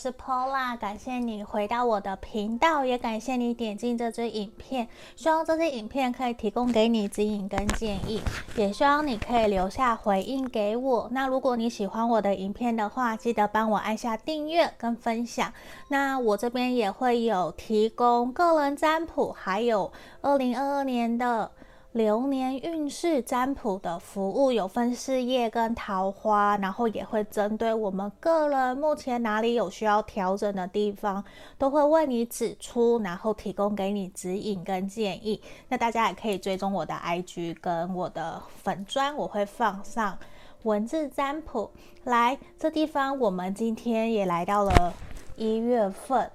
是 Paula，感谢你回到我的频道，也感谢你点进这支影片。希望这支影片可以提供给你指引跟建议，也希望你可以留下回应给我。那如果你喜欢我的影片的话，记得帮我按下订阅跟分享。那我这边也会有提供个人占卜，还有二零二二年的。流年运势占卜的服务有分事业跟桃花，然后也会针对我们个人目前哪里有需要调整的地方，都会为你指出，然后提供给你指引跟建议。那大家也可以追踪我的 IG 跟我的粉砖，我会放上文字占卜。来，这地方我们今天也来到了一月份。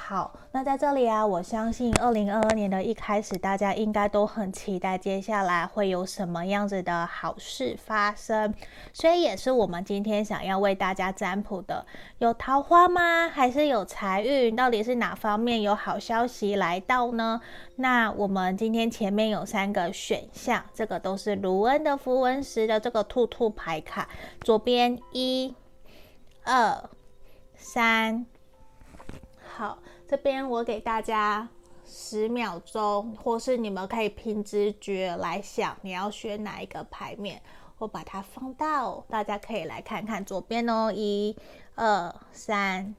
好，那在这里啊，我相信二零二二年的一开始，大家应该都很期待接下来会有什么样子的好事发生，所以也是我们今天想要为大家占卜的。有桃花吗？还是有财运？到底是哪方面有好消息来到呢？那我们今天前面有三个选项，这个都是卢恩的符文石的这个兔兔牌卡，左边一、二、三。好，这边我给大家十秒钟，或是你们可以凭直觉来想，你要选哪一个牌面，我把它放大哦，大家可以来看看左边哦，一、二、三。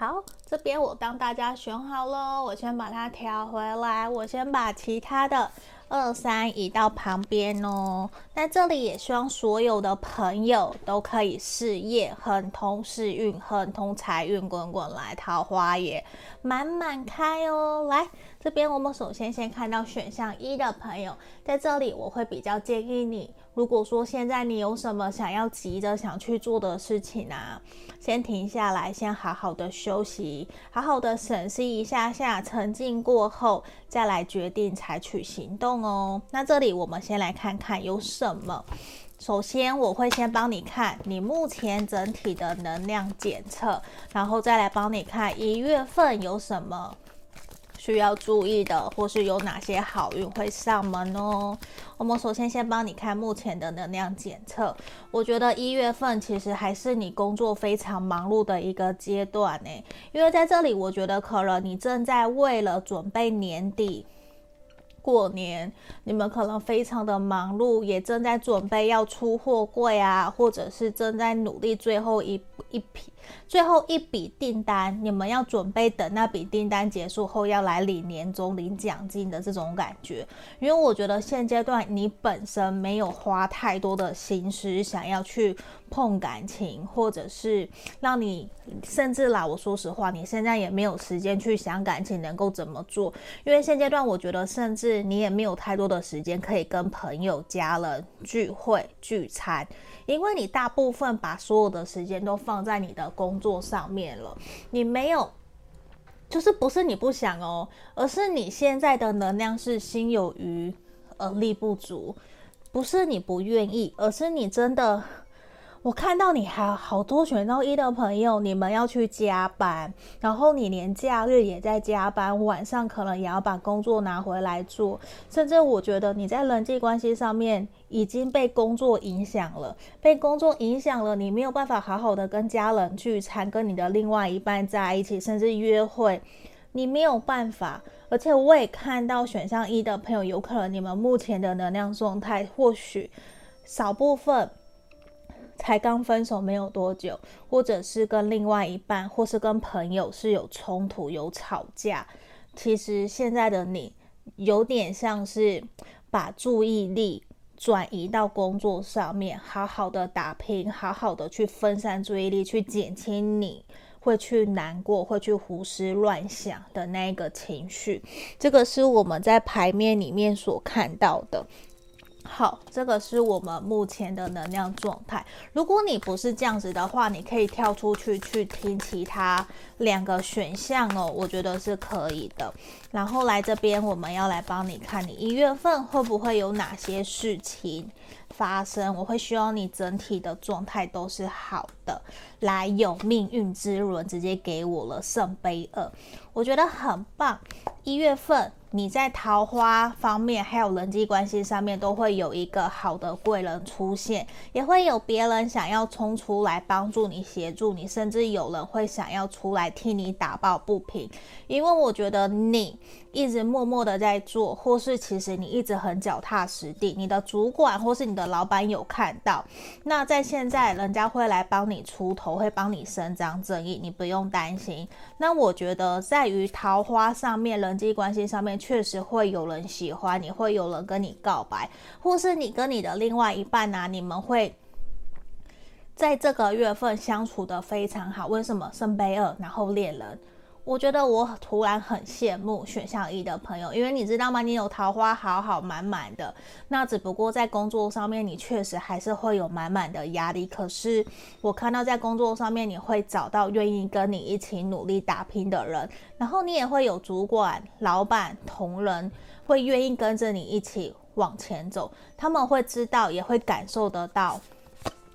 好，这边我帮大家选好了，我先把它调回来，我先把其他的二三移到旁边哦。那这里也希望所有的朋友都可以事业亨通，事运亨通，财运滚滚来，桃花也满满开哦。来，这边我们首先先看到选项一的朋友，在这里我会比较建议你。如果说现在你有什么想要急着想去做的事情啊，先停下来，先好好的休息，好好的审视一下下，沉静过后再来决定采取行动哦。那这里我们先来看看有什么。首先我会先帮你看你目前整体的能量检测，然后再来帮你看一月份有什么。需要注意的，或是有哪些好运会上门哦？我们首先先帮你看目前的能量检测。我觉得一月份其实还是你工作非常忙碌的一个阶段呢，因为在这里，我觉得可能你正在为了准备年底过年，你们可能非常的忙碌，也正在准备要出货柜啊，或者是正在努力最后一一批。最后一笔订单，你们要准备等那笔订单结束后要来领年终、领奖金的这种感觉。因为我觉得现阶段你本身没有花太多的心思想要去碰感情，或者是让你甚至啦，我说实话，你现在也没有时间去想感情能够怎么做。因为现阶段我觉得，甚至你也没有太多的时间可以跟朋友、家人聚会聚餐。因为你大部分把所有的时间都放在你的工作上面了，你没有，就是不是你不想哦，而是你现在的能量是心有余而力不足，不是你不愿意，而是你真的。我看到你还有好多选到一的朋友，你们要去加班，然后你连假日也在加班，晚上可能也要把工作拿回来做，甚至我觉得你在人际关系上面已经被工作影响了，被工作影响了，你没有办法好好的跟家人聚餐，跟你的另外一半在一起，甚至约会，你没有办法。而且我也看到选项一的朋友，有可能你们目前的能量状态，或许少部分。才刚分手没有多久，或者是跟另外一半，或是跟朋友是有冲突、有吵架。其实现在的你有点像是把注意力转移到工作上面，好好的打拼，好好的去分散注意力，去减轻你会去难过、会去胡思乱想的那个情绪。这个是我们在牌面里面所看到的。好，这个是我们目前的能量状态。如果你不是这样子的话，你可以跳出去去听其他两个选项哦，我觉得是可以的。然后来这边，我们要来帮你看你一月份会不会有哪些事情发生，我会希望你整体的状态都是好的。来，有命运之轮直接给我了圣杯二，我觉得很棒。一月份。你在桃花方面，还有人际关系上面，都会有一个好的贵人出现，也会有别人想要冲出来帮助你、协助你，甚至有人会想要出来替你打抱不平。因为我觉得你一直默默的在做，或是其实你一直很脚踏实地，你的主管或是你的老板有看到，那在现在人家会来帮你出头，会帮你伸张正义，你不用担心。那我觉得在于桃花上面、人际关系上面。确实会有人喜欢你，会有人跟你告白，或是你跟你的另外一半啊，你们会在这个月份相处得非常好。为什么？圣杯二，然后恋人。我觉得我突然很羡慕选项一的朋友，因为你知道吗？你有桃花好好满满的，那只不过在工作上面，你确实还是会有满满的压力。可是我看到在工作上面，你会找到愿意跟你一起努力打拼的人，然后你也会有主管、老板、同仁会愿意跟着你一起往前走，他们会知道，也会感受得到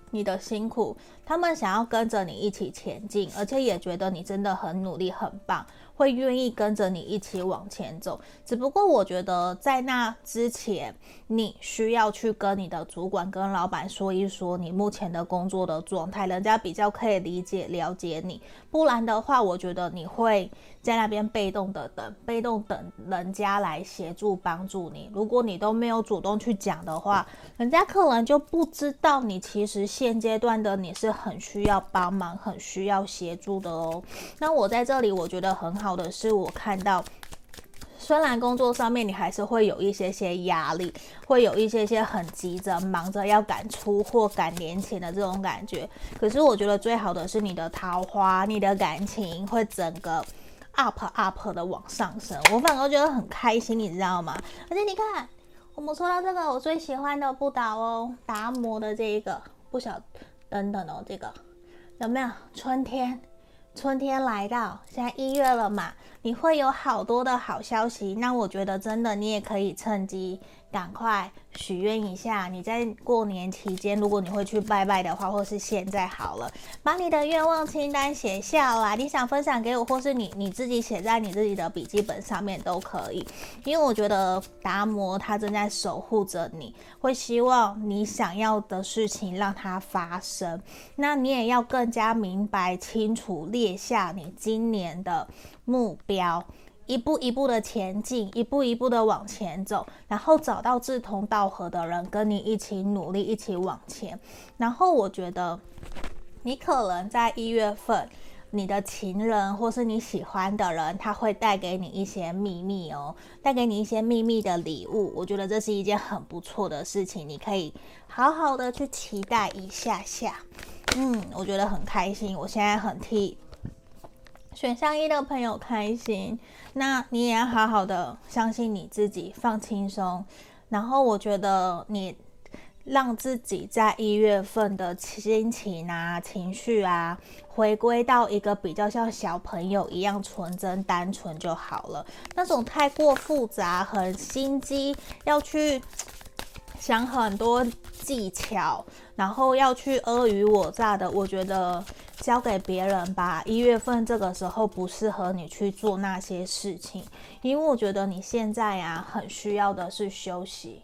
你的辛苦。他们想要跟着你一起前进，而且也觉得你真的很努力、很棒，会愿意跟着你一起往前走。只不过我觉得在那之前，你需要去跟你的主管、跟老板说一说你目前的工作的状态，人家比较可以理解、了解你。不然的话，我觉得你会在那边被动的等，被动等人家来协助帮助你。如果你都没有主动去讲的话，人家可能就不知道你其实现阶段的你是。很需要帮忙，很需要协助的哦。那我在这里，我觉得很好好的是，我看到，虽然工作上面你还是会有一些些压力，会有一些些很急着忙着要赶出货、赶年前的这种感觉。可是我觉得最好的是你的桃花、你的感情会整个 up up 的往上升。我反而觉得很开心，你知道吗？而且你看，我们说到这个，我最喜欢的不倒哦，达摩的这一个不晓。等等哦，这个有没有春天？春天来到，现在一月了嘛，你会有好多的好消息。那我觉得真的，你也可以趁机。赶快许愿一下！你在过年期间，如果你会去拜拜的话，或是现在好了，把你的愿望清单写下来。你想分享给我，或是你你自己写在你自己的笔记本上面都可以。因为我觉得达摩他正在守护着你，会希望你想要的事情让它发生。那你也要更加明白清楚列下你今年的目标。一步一步的前进，一步一步的往前走，然后找到志同道合的人跟你一起努力，一起往前。然后我觉得，你可能在一月份，你的情人或是你喜欢的人，他会带给你一些秘密哦，带给你一些秘密的礼物。我觉得这是一件很不错的事情，你可以好好的去期待一下下。嗯，我觉得很开心，我现在很替。选项一的朋友开心，那你也要好好的相信你自己，放轻松。然后我觉得你让自己在一月份的心情啊、情绪啊，回归到一个比较像小朋友一样纯真单纯就好了。那种太过复杂、很心机，要去想很多技巧，然后要去阿谀我诈的，我觉得。交给别人吧。一月份这个时候不适合你去做那些事情，因为我觉得你现在呀，很需要的是休息，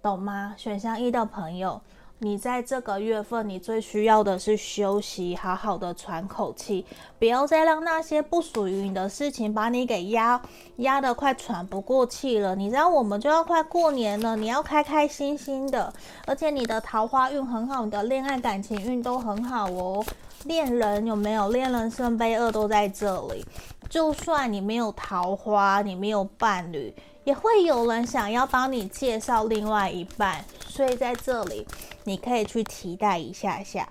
懂吗？选项一的朋友，你在这个月份你最需要的是休息，好好的喘口气，不要再让那些不属于你的事情把你给压压得快喘不过气了。你知道我们就要快过年了，你要开开心心的，而且你的桃花运很好，你的恋爱感情运都很好哦。恋人有没有？恋人圣杯二都在这里。就算你没有桃花，你没有伴侣，也会有人想要帮你介绍另外一半。所以在这里，你可以去期待一下下。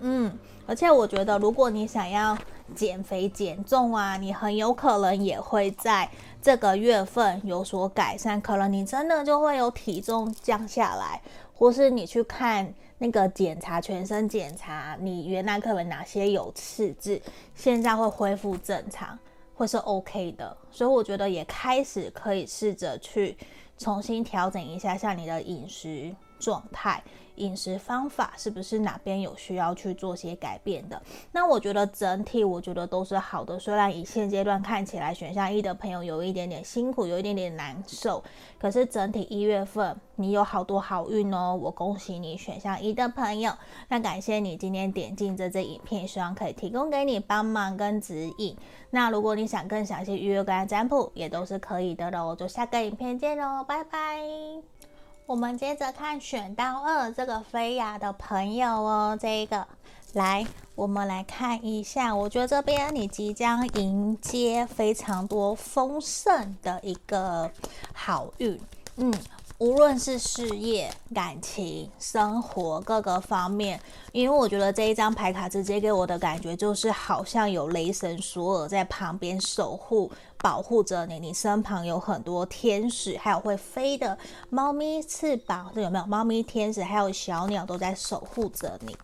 嗯，而且我觉得，如果你想要减肥减重啊，你很有可能也会在这个月份有所改善。可能你真的就会有体重降下来，或是你去看。那个检查全身检查，你原来可能哪些有赤字，现在会恢复正常，会是 OK 的。所以我觉得也开始可以试着去重新调整一下，像你的饮食状态。饮食方法是不是哪边有需要去做些改变的？那我觉得整体我觉得都是好的。虽然以现阶段看起来选项一的朋友有一点点辛苦，有一点点难受，可是整体一月份你有好多好运哦！我恭喜你选项一的朋友。那感谢你今天点进这支影片，希望可以提供给你帮忙跟指引。那如果你想更详细预约个案占卜，也都是可以的喽。就下个影片见喽，拜拜。我们接着看选到二这个菲亚的朋友哦，这一个来，我们来看一下。我觉得这边你即将迎接非常多丰盛的一个好运，嗯。无论是事业、感情、生活各个方面，因为我觉得这一张牌卡直接给我的感觉就是，好像有雷神索尔在旁边守护、保护着你，你身旁有很多天使，还有会飞的猫咪翅膀，这有没有？猫咪、天使还有小鸟都在守护着你。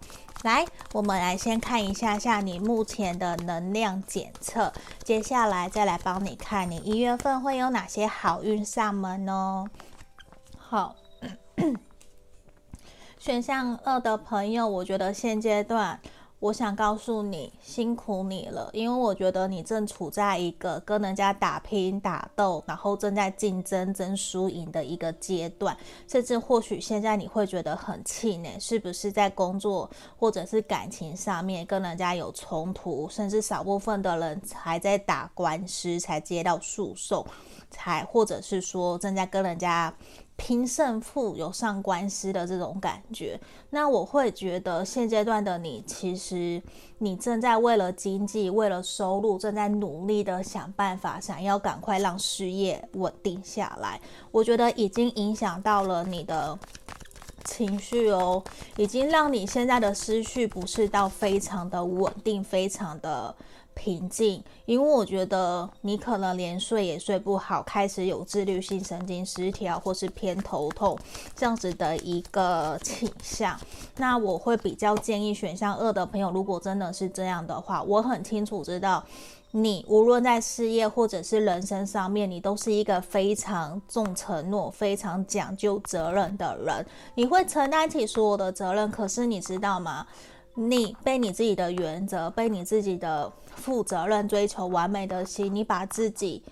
来，我们来先看一下下你目前的能量检测，接下来再来帮你看你一月份会有哪些好运上门哦。好，选项二的朋友，我觉得现阶段，我想告诉你，辛苦你了，因为我觉得你正处在一个跟人家打拼、打斗，然后正在竞争、争输赢的一个阶段，甚至或许现在你会觉得很气馁，是不是在工作或者是感情上面跟人家有冲突，甚至少部分的人还在打官司，才接到诉讼，才或者是说正在跟人家。拼胜负、有上官司的这种感觉，那我会觉得现阶段的你，其实你正在为了经济、为了收入，正在努力的想办法，想要赶快让事业稳定下来。我觉得已经影响到了你的情绪哦，已经让你现在的思绪不是到非常的稳定，非常的。平静，因为我觉得你可能连睡也睡不好，开始有自律性神经失调或是偏头痛这样子的一个倾向。那我会比较建议选项二的朋友，如果真的是这样的话，我很清楚知道你无论在事业或者是人生上面，你都是一个非常重承诺、非常讲究责任的人，你会承担起所有的责任。可是你知道吗？你被你自己的原则，被你自己的负责任、追求完美的心，你把自己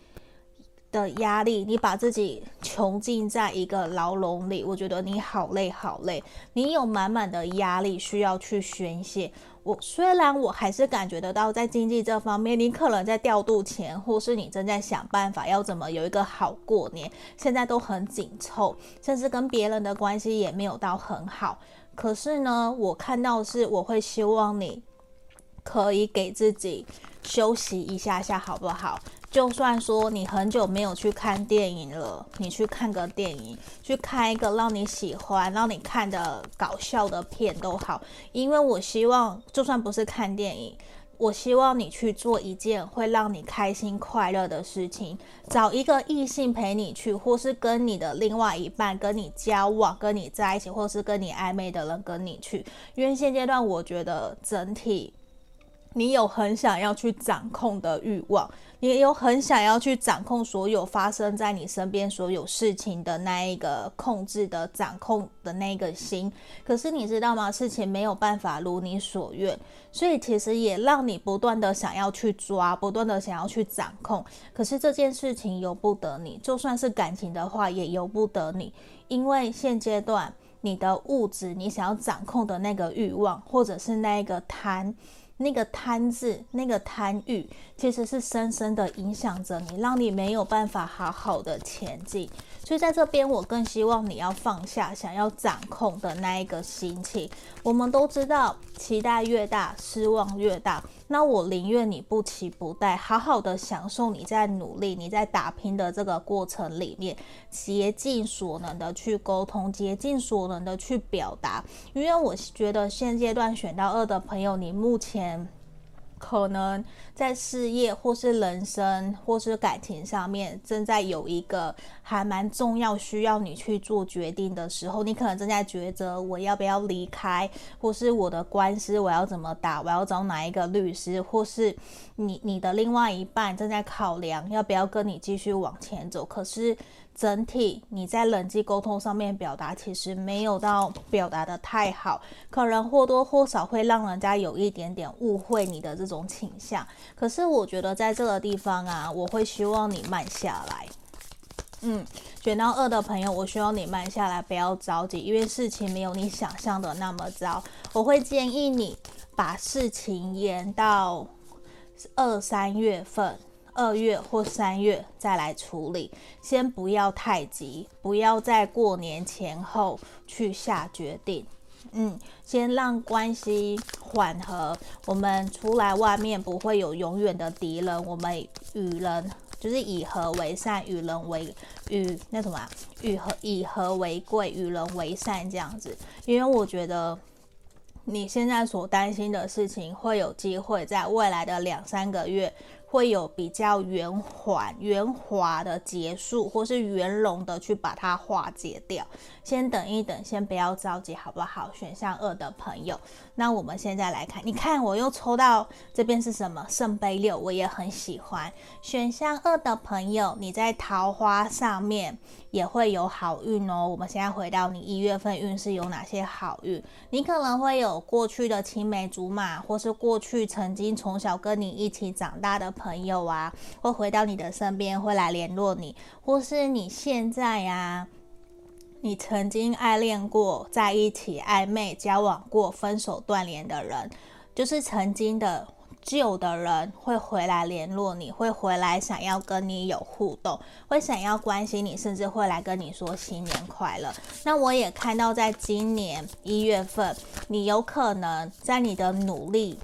的压力，你把自己囚禁在一个牢笼里。我觉得你好累，好累，你有满满的压力需要去宣泄。我虽然我还是感觉得到，在经济这方面，你可能在调度钱，或是你正在想办法要怎么有一个好过年，现在都很紧凑，甚至跟别人的关系也没有到很好。可是呢，我看到是，我会希望你可以给自己休息一下下，好不好？就算说你很久没有去看电影了，你去看个电影，去看一个让你喜欢、让你看的搞笑的片都好。因为我希望，就算不是看电影。我希望你去做一件会让你开心快乐的事情，找一个异性陪你去，或是跟你的另外一半跟你交往、跟你在一起，或是跟你暧昧的人跟你去。因为现阶段我觉得整体。你有很想要去掌控的欲望，也有很想要去掌控所有发生在你身边所有事情的那一个控制的掌控的那个心。可是你知道吗？事情没有办法如你所愿，所以其实也让你不断的想要去抓，不断的想要去掌控。可是这件事情由不得你，就算是感情的话也由不得你，因为现阶段你的物质，你想要掌控的那个欲望，或者是那个贪。那个贪字，那个贪欲，其实是深深的影响着你，让你没有办法好好的前进。所以在这边，我更希望你要放下想要掌控的那一个心情。我们都知道，期待越大，失望越大。那我宁愿你不期不待，好好的享受你在努力、你在打拼的这个过程里面，竭尽所能的去沟通，竭尽所能的去表达。因为我觉得现阶段选到二的朋友，你目前。可能在事业或是人生或是感情上面，正在有一个还蛮重要需要你去做决定的时候，你可能正在抉择我要不要离开，或是我的官司我要怎么打，我要找哪一个律师，或是你你的另外一半正在考量要不要跟你继续往前走。可是整体你在人际沟通上面表达其实没有到表达得太好，可能或多或少会让人家有一点点误会你的这种倾向。可是我觉得在这个地方啊，我会希望你慢下来。嗯，选到二的朋友，我希望你慢下来，不要着急，因为事情没有你想象的那么糟。我会建议你把事情延到二三月份，二月或三月再来处理，先不要太急，不要在过年前后去下决定。嗯，先让关系缓和，我们出来外面不会有永远的敌人，我们与人。就是以和为善，与人为与那什么啊，与和以和为贵，与人为善这样子。因为我觉得你现在所担心的事情，会有机会在未来的两三个月。会有比较圆缓、圆滑的结束，或是圆融的去把它化解掉。先等一等，先不要着急，好不好？选项二的朋友，那我们现在来看，你看我又抽到这边是什么？圣杯六，我也很喜欢。选项二的朋友，你在桃花上面也会有好运哦。我们现在回到你一月份运势有哪些好运？你可能会有过去的青梅竹马，或是过去曾经从小跟你一起长大的朋友。啊，会回到你的身边，会来联络你，或是你现在呀、啊，你曾经爱恋过、在一起暧昧交往过、分手断联的人，就是曾经的旧的人会回来联络你，会回来想要跟你有互动，会想要关心你，甚至会来跟你说新年快乐。那我也看到，在今年一月份，你有可能在你的努力。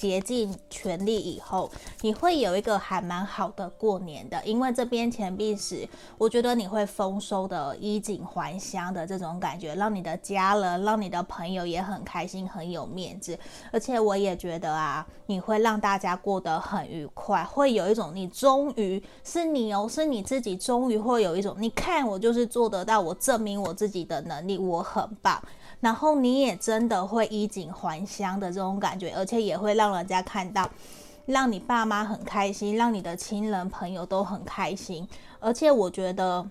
竭尽全力以后，你会有一个还蛮好的过年的，因为这边钱币时，我觉得你会丰收的，衣锦还乡的这种感觉，让你的家人、让你的朋友也很开心，很有面子。而且我也觉得啊，你会让大家过得很愉快，会有一种你终于是你哦，是你自己终于会有一种，你看我就是做得到，我证明我自己的能力，我很棒。然后你也真的会衣锦还乡的这种感觉，而且也会让人家看到，让你爸妈很开心，让你的亲人朋友都很开心。而且我觉得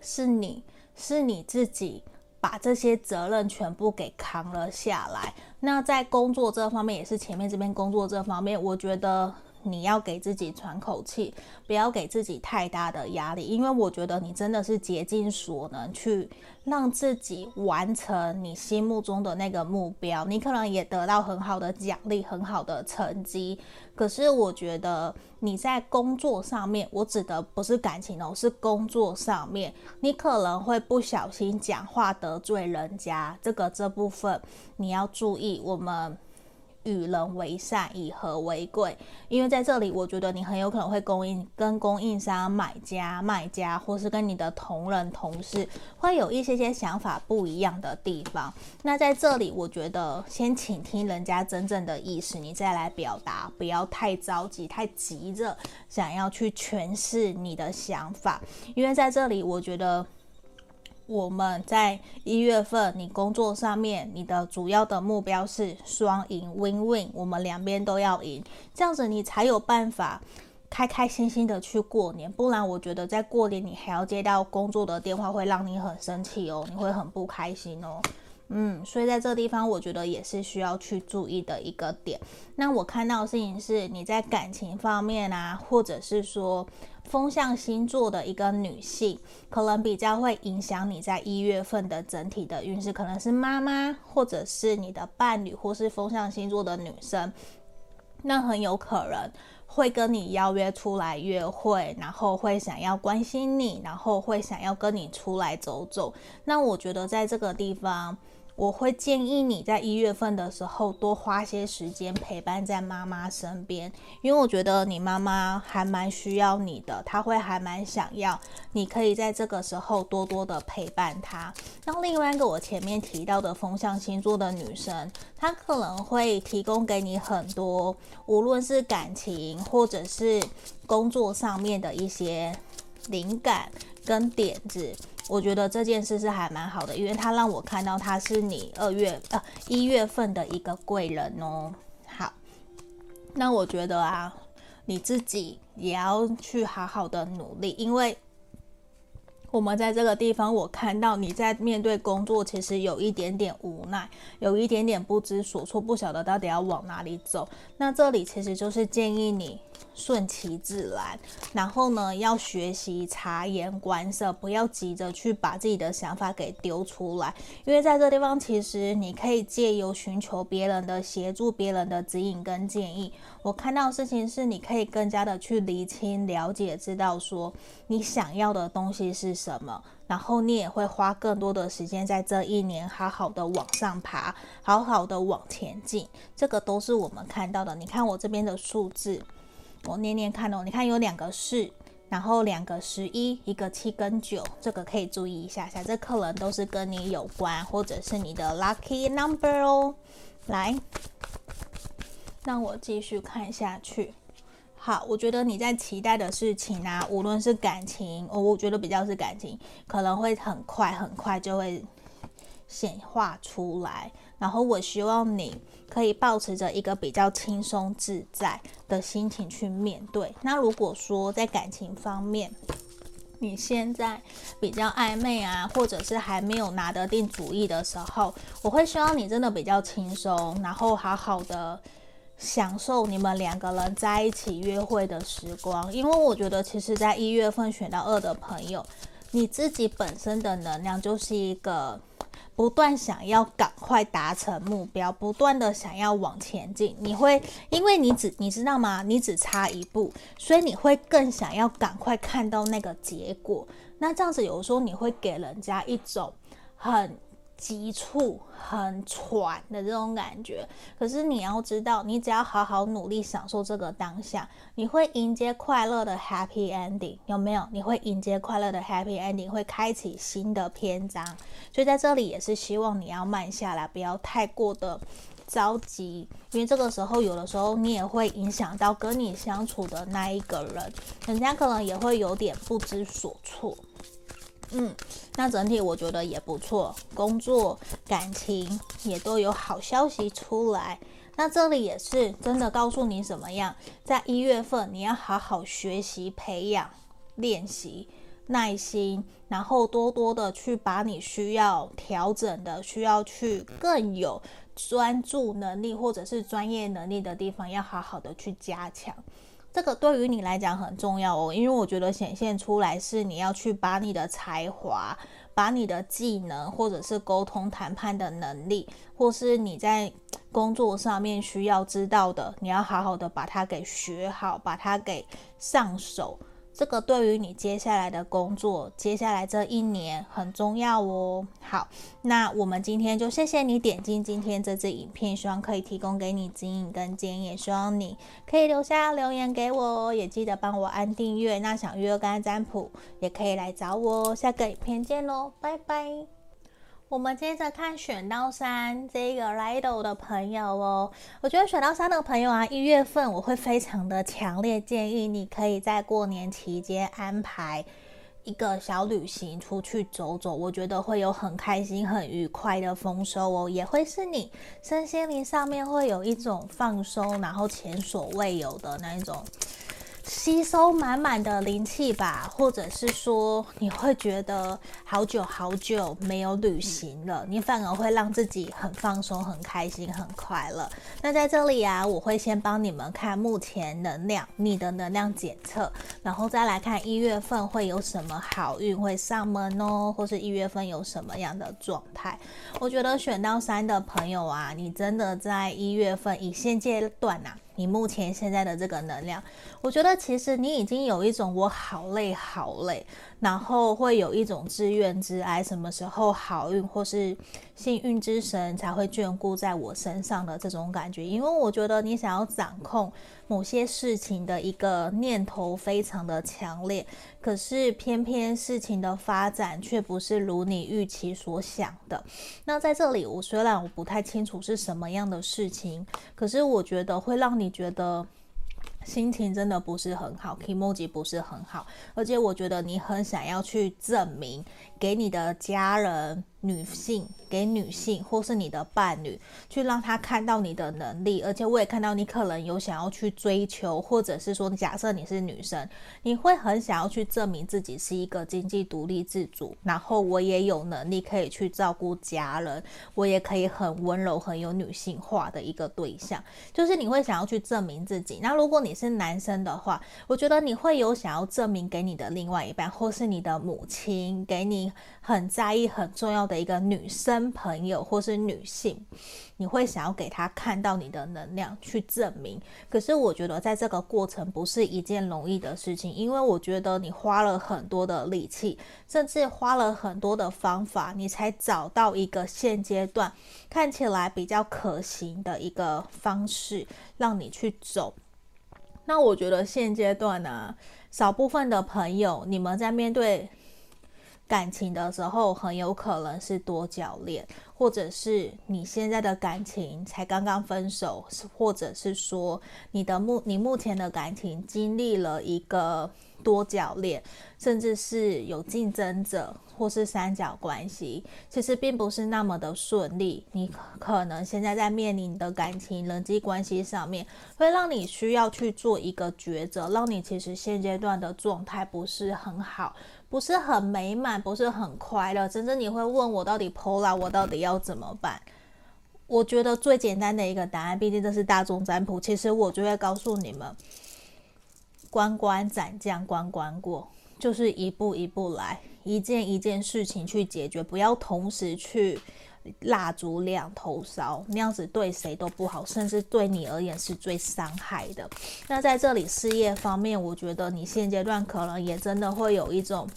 是你是你自己把这些责任全部给扛了下来。那在工作这方面也是前面这边工作这方面，我觉得。你要给自己喘口气，不要给自己太大的压力，因为我觉得你真的是竭尽所能去让自己完成你心目中的那个目标。你可能也得到很好的奖励，很好的成绩。可是我觉得你在工作上面，我指的不是感情哦，是工作上面，你可能会不小心讲话得罪人家，这个这部分你要注意。我们。与人为善，以和为贵。因为在这里，我觉得你很有可能会供应跟供应商、买家、卖家，或是跟你的同仁、同事，会有一些些想法不一样的地方。那在这里，我觉得先倾听人家真正的意思，你再来表达，不要太着急、太急着想要去诠释你的想法。因为在这里，我觉得。我们在一月份，你工作上面，你的主要的目标是双赢，win-win，我们两边都要赢，这样子你才有办法开开心心的去过年。不然，我觉得在过年你还要接到工作的电话，会让你很生气哦，你会很不开心哦。嗯，所以在这地方，我觉得也是需要去注意的一个点。那我看到的事情是，你在感情方面啊，或者是说风象星座的一个女性，可能比较会影响你在一月份的整体的运势，可能是妈妈，或者是你的伴侣，或是风象星座的女生，那很有可能会跟你邀约出来约会，然后会想要关心你，然后会想要跟你出来走走。那我觉得在这个地方。我会建议你在一月份的时候多花些时间陪伴在妈妈身边，因为我觉得你妈妈还蛮需要你的，她会还蛮想要你可以在这个时候多多的陪伴她。那另外一个我前面提到的风象星座的女生，她可能会提供给你很多，无论是感情或者是工作上面的一些灵感跟点子。我觉得这件事是还蛮好的，因为他让我看到他是你二月呃一月份的一个贵人哦。好，那我觉得啊，你自己也要去好好的努力，因为我们在这个地方，我看到你在面对工作，其实有一点点无奈，有一点点不知所措，不晓得到底要往哪里走。那这里其实就是建议你顺其自然，然后呢，要学习察言观色，不要急着去把自己的想法给丢出来。因为在这地方，其实你可以借由寻求别人的协助、别人的指引跟建议。我看到的事情是，你可以更加的去厘清、了解、知道说你想要的东西是什么，然后你也会花更多的时间在这一年好好的往上爬，好好的往前进。这个都是我们看到的。你看我这边的数字，我念念看哦。你看有两个四，然后两个十一，一个七跟九，这个可以注意一下下。这可能都是跟你有关，或者是你的 lucky number 哦。来，让我继续看下去。好，我觉得你在期待的事情啊，无论是感情，我我觉得比较是感情，可能会很快很快就会显化出来。然后我希望你可以保持着一个比较轻松自在的心情去面对。那如果说在感情方面，你现在比较暧昧啊，或者是还没有拿得定主意的时候，我会希望你真的比较轻松，然后好好的。享受你们两个人在一起约会的时光，因为我觉得，其实，在一月份选到二的朋友，你自己本身的能量就是一个不断想要赶快达成目标，不断的想要往前进。你会，因为你只你知道吗？你只差一步，所以你会更想要赶快看到那个结果。那这样子，有时候你会给人家一种很。急促、很喘的这种感觉，可是你要知道，你只要好好努力，享受这个当下，你会迎接快乐的 happy ending，有没有？你会迎接快乐的 happy ending，会开启新的篇章。所以在这里也是希望你要慢下来，不要太过的着急，因为这个时候有的时候你也会影响到跟你相处的那一个人，人家可能也会有点不知所措。嗯，那整体我觉得也不错，工作、感情也都有好消息出来。那这里也是真的告诉你怎么样，在一月份你要好好学习、培养、练习耐心，然后多多的去把你需要调整的、需要去更有专注能力或者是专业能力的地方，要好好的去加强。这个对于你来讲很重要哦，因为我觉得显现出来是你要去把你的才华、把你的技能，或者是沟通谈判的能力，或是你在工作上面需要知道的，你要好好的把它给学好，把它给上手。这个对于你接下来的工作，接下来这一年很重要哦。好，那我们今天就谢谢你点进今天这支影片，希望可以提供给你指引跟建议，也希望你可以留下留言给我，也记得帮我按订阅。那想约干占卜，也可以来找我哦。下个影片见喽，拜拜。我们接着看选到三这个 Lido 的朋友哦，我觉得选到三的朋友啊，一月份我会非常的强烈建议你可以在过年期间安排一个小旅行出去走走，我觉得会有很开心、很愉快的丰收哦，也会是你身心灵上面会有一种放松，然后前所未有的那一种。吸收满满的灵气吧，或者是说你会觉得好久好久没有旅行了，你反而会让自己很放松、很开心、很快乐。那在这里啊，我会先帮你们看目前能量，你的能量检测，然后再来看一月份会有什么好运会上门哦，或是一月份有什么样的状态。我觉得选到三的朋友啊，你真的在一月份以现阶段啊。你目前现在的这个能量，我觉得其实你已经有一种我好累好累，然后会有一种自怨自哀，什么时候好运或是幸运之神才会眷顾在我身上的这种感觉。因为我觉得你想要掌控某些事情的一个念头非常的强烈，可是偏偏事情的发展却不是如你预期所想的。那在这里，我虽然我不太清楚是什么样的事情，可是我觉得会让。你觉得心情真的不是很好，kimoji 不是很好，而且我觉得你很想要去证明给你的家人、女性，给女性或是你的伴侣，去让他看到你的能力，而且我也看到你可能有想要去追求，或者是说，假设你是女生，你会很想要去证明自己是一个经济独立自主，然后我也有能力可以去照顾家人，我也可以很温柔、很有女性化的一个对象，就是你会想要去证明自己。那如果你是男生的话，我觉得你会有想要证明给你的另外一半，或是你的母亲，给你很在意、很重要的。一个女生朋友或是女性，你会想要给她看到你的能量去证明。可是我觉得在这个过程不是一件容易的事情，因为我觉得你花了很多的力气，甚至花了很多的方法，你才找到一个现阶段看起来比较可行的一个方式让你去走。那我觉得现阶段呢，少部分的朋友，你们在面对。感情的时候，很有可能是多角恋，或者是你现在的感情才刚刚分手，或者是说你的目你目前的感情经历了一个多角恋，甚至是有竞争者，或是三角关系，其实并不是那么的顺利。你可能现在在面临的感情人际关系上面，会让你需要去做一个抉择，让你其实现阶段的状态不是很好。不是很美满，不是很快乐。真正你会问我到底 Pola，我到底要怎么办？我觉得最简单的一个答案，毕竟这是大众占卜。其实我就会告诉你们，关关斩将，关关过，就是一步一步来，一件一件事情去解决，不要同时去。蜡烛两头烧，那样子对谁都不好，甚至对你而言是最伤害的。那在这里事业方面，我觉得你现阶段可能也真的会有一种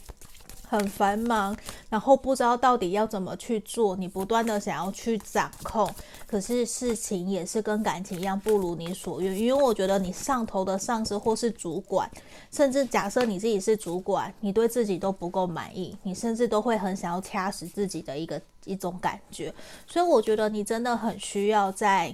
很繁忙，然后不知道到底要怎么去做，你不断的想要去掌控，可是事情也是跟感情一样不如你所愿。因为我觉得你上头的上司或是主管，甚至假设你自己是主管，你对自己都不够满意，你甚至都会很想要掐死自己的一个。一种感觉，所以我觉得你真的很需要在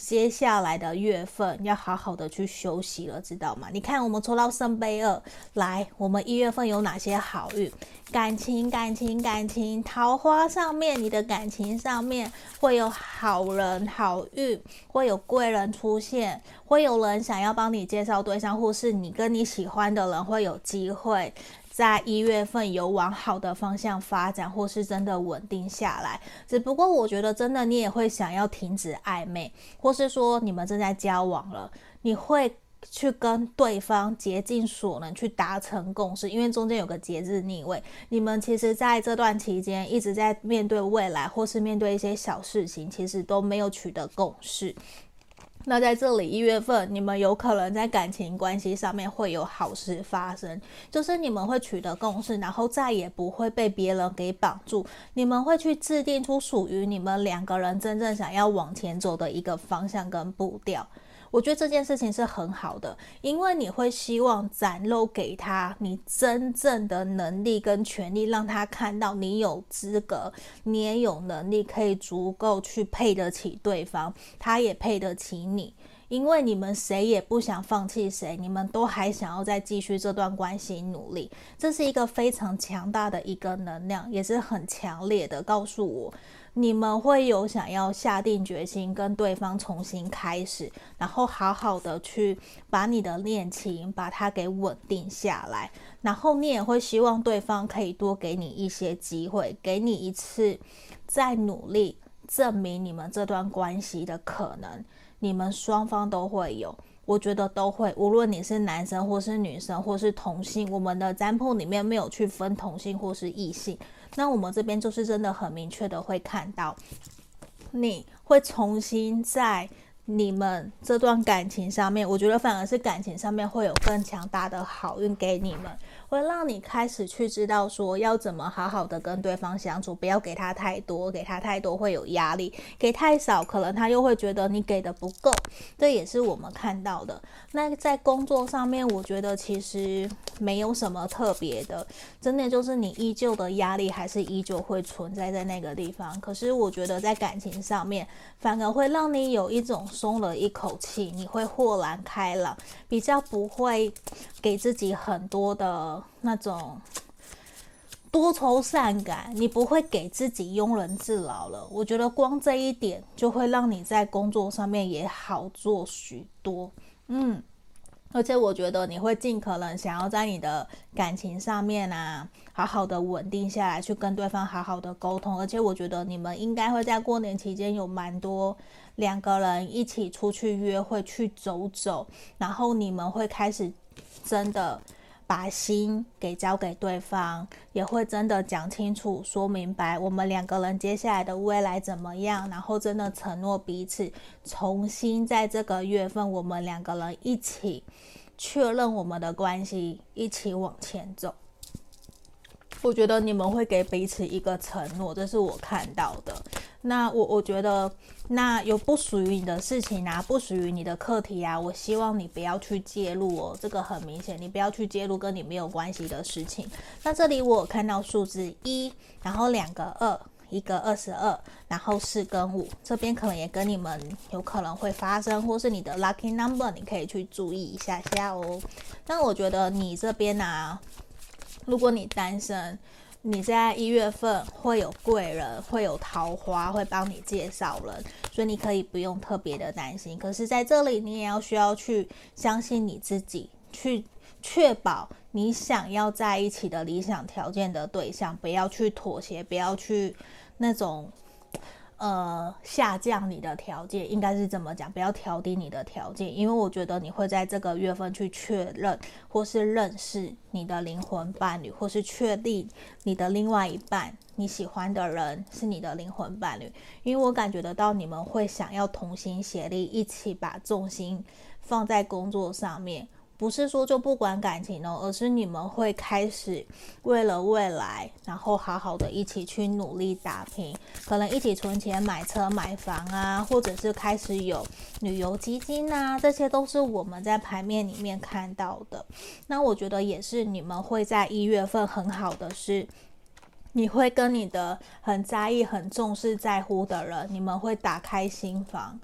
接下来的月份要好好的去休息了，知道吗？你看，我们抽到圣杯二，来，我们一月份有哪些好运？感情，感情，感情，桃花上面，你的感情上面会有好人好运，会有贵人出现，会有人想要帮你介绍对象，或是你跟你喜欢的人会有机会。在一月份有往好的方向发展，或是真的稳定下来。只不过我觉得，真的你也会想要停止暧昧，或是说你们正在交往了，你会去跟对方竭尽所能去达成共识，因为中间有个节日逆位。你们其实在这段期间一直在面对未来，或是面对一些小事情，其实都没有取得共识。那在这里，一月份你们有可能在感情关系上面会有好事发生，就是你们会取得共识，然后再也不会被别人给绑住。你们会去制定出属于你们两个人真正想要往前走的一个方向跟步调。我觉得这件事情是很好的，因为你会希望展露给他你真正的能力跟权利，让他看到你有资格，你也有能力，可以足够去配得起对方，他也配得起你。因为你们谁也不想放弃谁，你们都还想要再继续这段关系努力，这是一个非常强大的一个能量，也是很强烈的告诉我。你们会有想要下定决心跟对方重新开始，然后好好的去把你的恋情把它给稳定下来，然后你也会希望对方可以多给你一些机会，给你一次再努力证明你们这段关系的可能，你们双方都会有。我觉得都会，无论你是男生或是女生或是同性，我们的占卜里面没有去分同性或是异性。那我们这边就是真的很明确的会看到，你会重新在你们这段感情上面，我觉得反而是感情上面会有更强大的好运给你们。会让你开始去知道说要怎么好好的跟对方相处，不要给他太多，给他太多会有压力，给太少可能他又会觉得你给的不够，这也是我们看到的。那在工作上面，我觉得其实没有什么特别的，真的就是你依旧的压力还是依旧会存在在那个地方。可是我觉得在感情上面，反而会让你有一种松了一口气，你会豁然开朗，比较不会给自己很多的。那种多愁善感，你不会给自己庸人自扰了。我觉得光这一点就会让你在工作上面也好做许多。嗯，而且我觉得你会尽可能想要在你的感情上面啊，好好的稳定下来，去跟对方好好的沟通。而且我觉得你们应该会在过年期间有蛮多两个人一起出去约会，去走走，然后你们会开始真的。把心给交给对方，也会真的讲清楚、说明白我们两个人接下来的未来怎么样，然后真的承诺彼此，重新在这个月份，我们两个人一起确认我们的关系，一起往前走。我觉得你们会给彼此一个承诺，这是我看到的。那我我觉得，那有不属于你的事情啊，不属于你的课题啊，我希望你不要去介入哦。这个很明显，你不要去介入跟你没有关系的事情。那这里我看到数字一，然后两个二，一个二十二，然后四跟五，这边可能也跟你们有可能会发生，或是你的 lucky number，你可以去注意一下下哦。那我觉得你这边啊。如果你单身，你在一月份会有贵人，会有桃花，会帮你介绍人，所以你可以不用特别的担心。可是在这里，你也要需要去相信你自己，去确保你想要在一起的理想条件的对象，不要去妥协，不要去那种。呃，下降你的条件，应该是这么讲，不要调低你的条件，因为我觉得你会在这个月份去确认或是认识你的灵魂伴侣，或是确定你的另外一半，你喜欢的人是你的灵魂伴侣，因为我感觉得到你们会想要同心协力，一起把重心放在工作上面。不是说就不管感情哦，而是你们会开始为了未来，然后好好的一起去努力打拼，可能一起存钱买车买房啊，或者是开始有旅游基金啊，这些都是我们在牌面里面看到的。那我觉得也是你们会在一月份很好的是，你会跟你的很在意、很重视、在乎的人，你们会打开心房。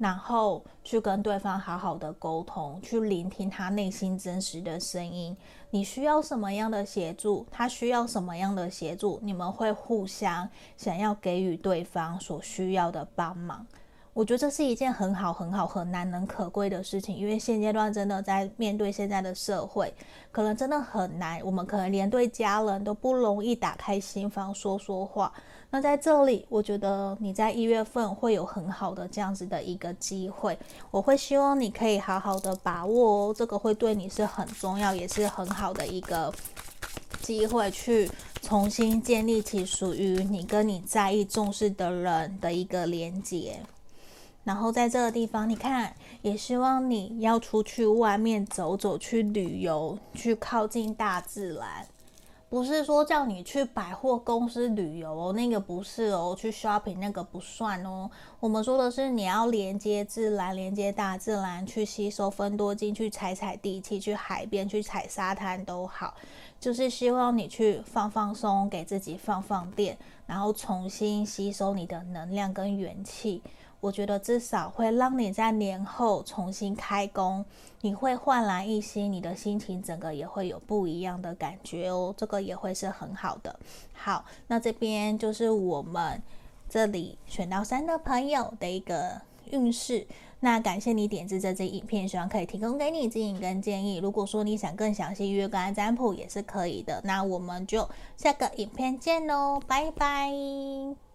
然后去跟对方好好的沟通，去聆听他内心真实的声音。你需要什么样的协助？他需要什么样的协助？你们会互相想要给予对方所需要的帮忙。我觉得这是一件很好、很好、很难能可贵的事情，因为现阶段真的在面对现在的社会，可能真的很难。我们可能连对家人都不容易打开心房说说话。那在这里，我觉得你在一月份会有很好的这样子的一个机会，我会希望你可以好好的把握哦，这个会对你是很重要，也是很好的一个机会，去重新建立起属于你跟你在意、重视的人的一个连接。然后在这个地方，你看，也希望你要出去外面走走，去旅游，去靠近大自然。不是说叫你去百货公司旅游哦，那个不是哦，去 shopping 那个不算哦。我们说的是你要连接自然，连接大自然，去吸收芬多精，去踩踩地气，去海边去踩沙滩都好，就是希望你去放放松，给自己放放电，然后重新吸收你的能量跟元气。我觉得至少会让你在年后重新开工，你会焕然一新，你的心情整个也会有不一样的感觉哦，这个也会是很好的。好，那这边就是我们这里选到三的朋友的一个运势。那感谢你点击这支影片，希望可以提供给你指引跟建议。如果说你想更详细约个案占卜也是可以的。那我们就下个影片见喽，拜拜。